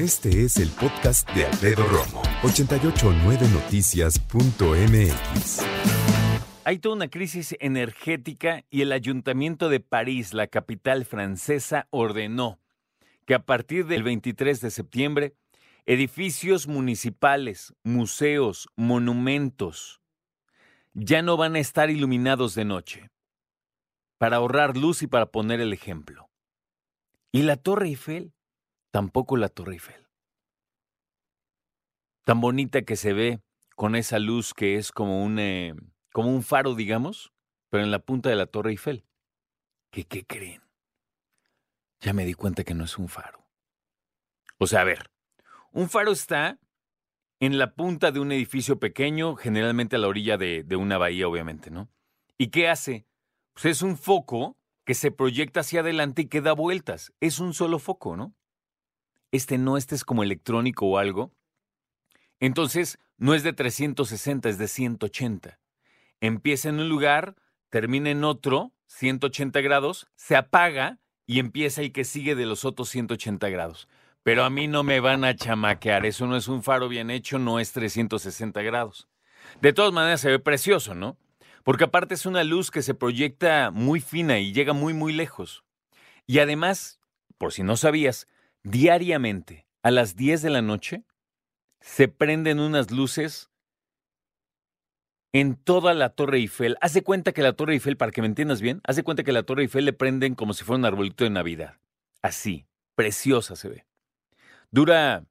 Este es el podcast de Alfredo Romo, 889noticias.mx. Hay toda una crisis energética y el Ayuntamiento de París, la capital francesa, ordenó que a partir del 23 de septiembre, edificios municipales, museos, monumentos, ya no van a estar iluminados de noche, para ahorrar luz y para poner el ejemplo. Y la Torre Eiffel, tampoco la Torre Eiffel. Tan bonita que se ve con esa luz que es como un, eh, como un faro, digamos, pero en la punta de la Torre Eiffel. ¿Qué, ¿Qué creen? Ya me di cuenta que no es un faro. O sea, a ver, un faro está en la punta de un edificio pequeño, generalmente a la orilla de, de una bahía, obviamente, ¿no? ¿Y qué hace? Pues es un foco que se proyecta hacia adelante y que da vueltas. Es un solo foco, ¿no? Este no, este es como electrónico o algo. Entonces, no es de 360, es de 180. Empieza en un lugar, termina en otro, 180 grados, se apaga y empieza el que sigue de los otros 180 grados. Pero a mí no me van a chamaquear, eso no es un faro bien hecho, no es 360 grados. De todas maneras se ve precioso, ¿no? Porque aparte es una luz que se proyecta muy fina y llega muy, muy lejos. Y además, por si no sabías, diariamente a las 10 de la noche se prenden unas luces en toda la Torre Eiffel. Haz de cuenta que la Torre Eiffel, para que me entiendas bien, haz de cuenta que la Torre Eiffel le prenden como si fuera un arbolito de Navidad. Así, preciosa se ve. Dura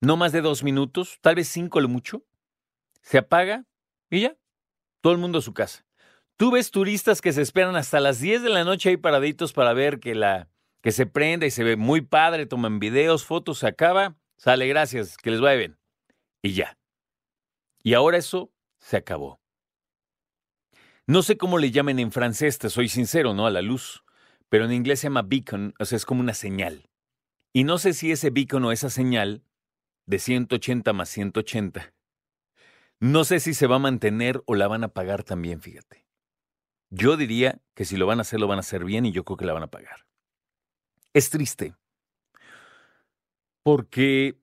no más de dos minutos, tal vez cinco lo mucho. Se apaga y ya, todo el mundo a su casa. Tú ves turistas que se esperan hasta las 10 de la noche ahí paraditos para ver que la que se prende y se ve muy padre, toman videos, fotos, se acaba, sale gracias, que les vaya bien. Y ya. Y ahora eso se acabó. No sé cómo le llamen en francés, te soy sincero, ¿no? A la luz. Pero en inglés se llama beacon, o sea, es como una señal. Y no sé si ese beacon o esa señal de 180 más 180, no sé si se va a mantener o la van a pagar también, fíjate. Yo diría que si lo van a hacer, lo van a hacer bien y yo creo que la van a pagar. Es triste. Porque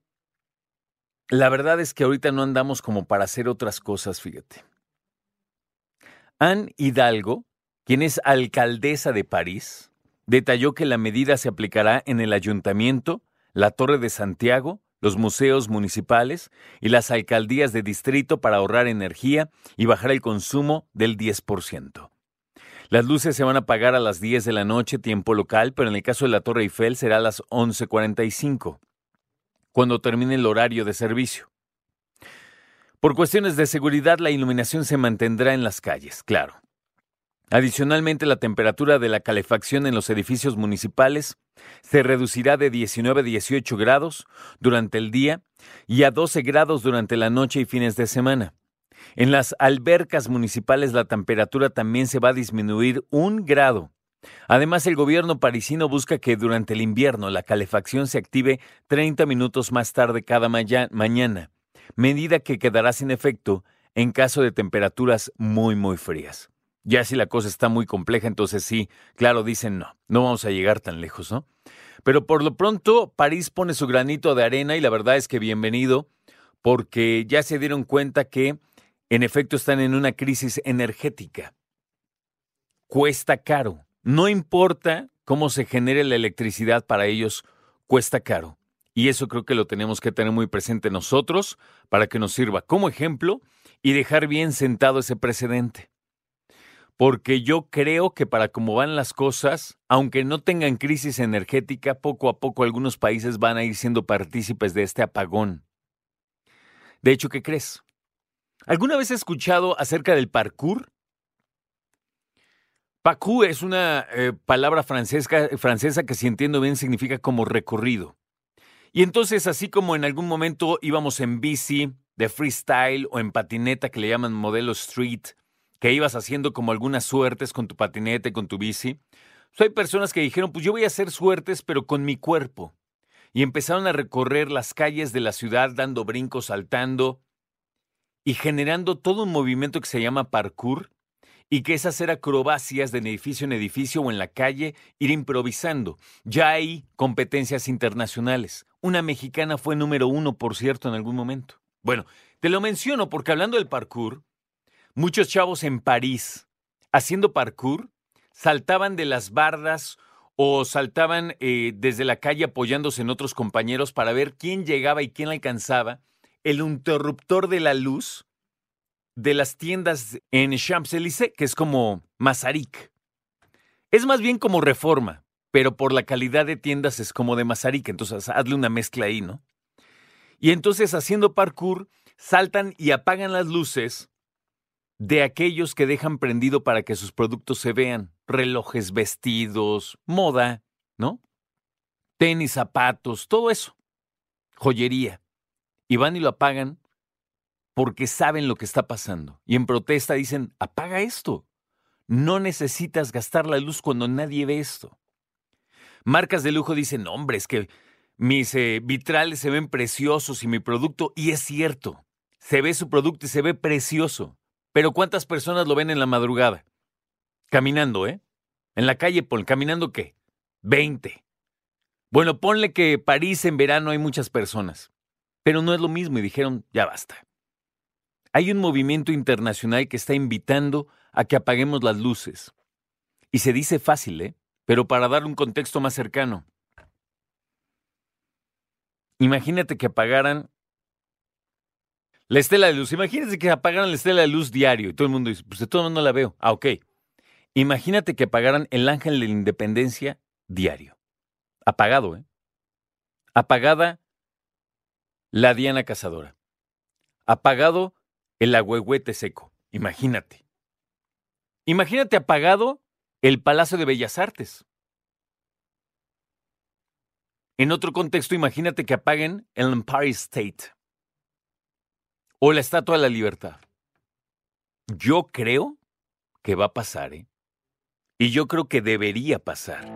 la verdad es que ahorita no andamos como para hacer otras cosas, fíjate. Anne Hidalgo, quien es alcaldesa de París, detalló que la medida se aplicará en el ayuntamiento, la Torre de Santiago, los museos municipales y las alcaldías de distrito para ahorrar energía y bajar el consumo del 10%. Las luces se van a apagar a las 10 de la noche, tiempo local, pero en el caso de la Torre Eiffel será a las 11.45, cuando termine el horario de servicio. Por cuestiones de seguridad, la iluminación se mantendrá en las calles, claro. Adicionalmente, la temperatura de la calefacción en los edificios municipales se reducirá de 19 a 18 grados durante el día y a 12 grados durante la noche y fines de semana. En las albercas municipales la temperatura también se va a disminuir un grado. Además, el gobierno parisino busca que durante el invierno la calefacción se active 30 minutos más tarde cada mañana, medida que quedará sin efecto en caso de temperaturas muy, muy frías. Ya si la cosa está muy compleja, entonces sí, claro, dicen no, no vamos a llegar tan lejos, ¿no? Pero por lo pronto, París pone su granito de arena y la verdad es que bienvenido, porque ya se dieron cuenta que en efecto están en una crisis energética. Cuesta caro. No importa cómo se genere la electricidad para ellos, cuesta caro. Y eso creo que lo tenemos que tener muy presente nosotros para que nos sirva como ejemplo y dejar bien sentado ese precedente porque yo creo que para cómo van las cosas, aunque no tengan crisis energética, poco a poco algunos países van a ir siendo partícipes de este apagón. De hecho, ¿qué crees? ¿Alguna vez has escuchado acerca del parkour? Parkour es una eh, palabra francesa, francesa que si entiendo bien significa como recorrido. Y entonces, así como en algún momento íbamos en bici, de freestyle o en patineta que le llaman modelo street, que ibas haciendo como algunas suertes con tu patinete, con tu bici. hay personas que dijeron, pues yo voy a hacer suertes, pero con mi cuerpo. Y empezaron a recorrer las calles de la ciudad dando brincos, saltando y generando todo un movimiento que se llama parkour y que es hacer acrobacias de edificio en edificio o en la calle, ir improvisando. Ya hay competencias internacionales. Una mexicana fue número uno, por cierto, en algún momento. Bueno, te lo menciono porque hablando del parkour, muchos chavos en París, haciendo parkour, saltaban de las bardas o saltaban eh, desde la calle apoyándose en otros compañeros para ver quién llegaba y quién alcanzaba el interruptor de la luz de las tiendas en Champs-Élysées, que es como Mazarik. Es más bien como Reforma, pero por la calidad de tiendas es como de Mazarik, entonces hazle una mezcla ahí, ¿no? Y entonces haciendo parkour, saltan y apagan las luces de aquellos que dejan prendido para que sus productos se vean. Relojes, vestidos, moda, ¿no? Tenis, zapatos, todo eso. Joyería. Y van y lo apagan porque saben lo que está pasando. Y en protesta dicen, apaga esto. No necesitas gastar la luz cuando nadie ve esto. Marcas de lujo dicen, hombre, es que mis eh, vitrales se ven preciosos y mi producto, y es cierto, se ve su producto y se ve precioso. Pero ¿cuántas personas lo ven en la madrugada? Caminando, ¿eh? En la calle, pon, ¿caminando qué? 20. Bueno, ponle que París en verano hay muchas personas, pero no es lo mismo y dijeron, ya basta. Hay un movimiento internacional que está invitando a que apaguemos las luces. Y se dice fácil, ¿eh? Pero para dar un contexto más cercano. Imagínate que apagaran la estela de luz. Imagínate que apagaran la estela de luz diario y todo el mundo dice, pues de todo el mundo la veo. Ah, ok. Imagínate que apagaran el ángel de la independencia diario. Apagado, ¿eh? Apagada la Diana Cazadora. Apagado el agüehuete seco. Imagínate. Imagínate apagado el Palacio de Bellas Artes. En otro contexto, imagínate que apaguen el Empire State o la Estatua de la Libertad. Yo creo que va a pasar, ¿eh? Y yo creo que debería pasar.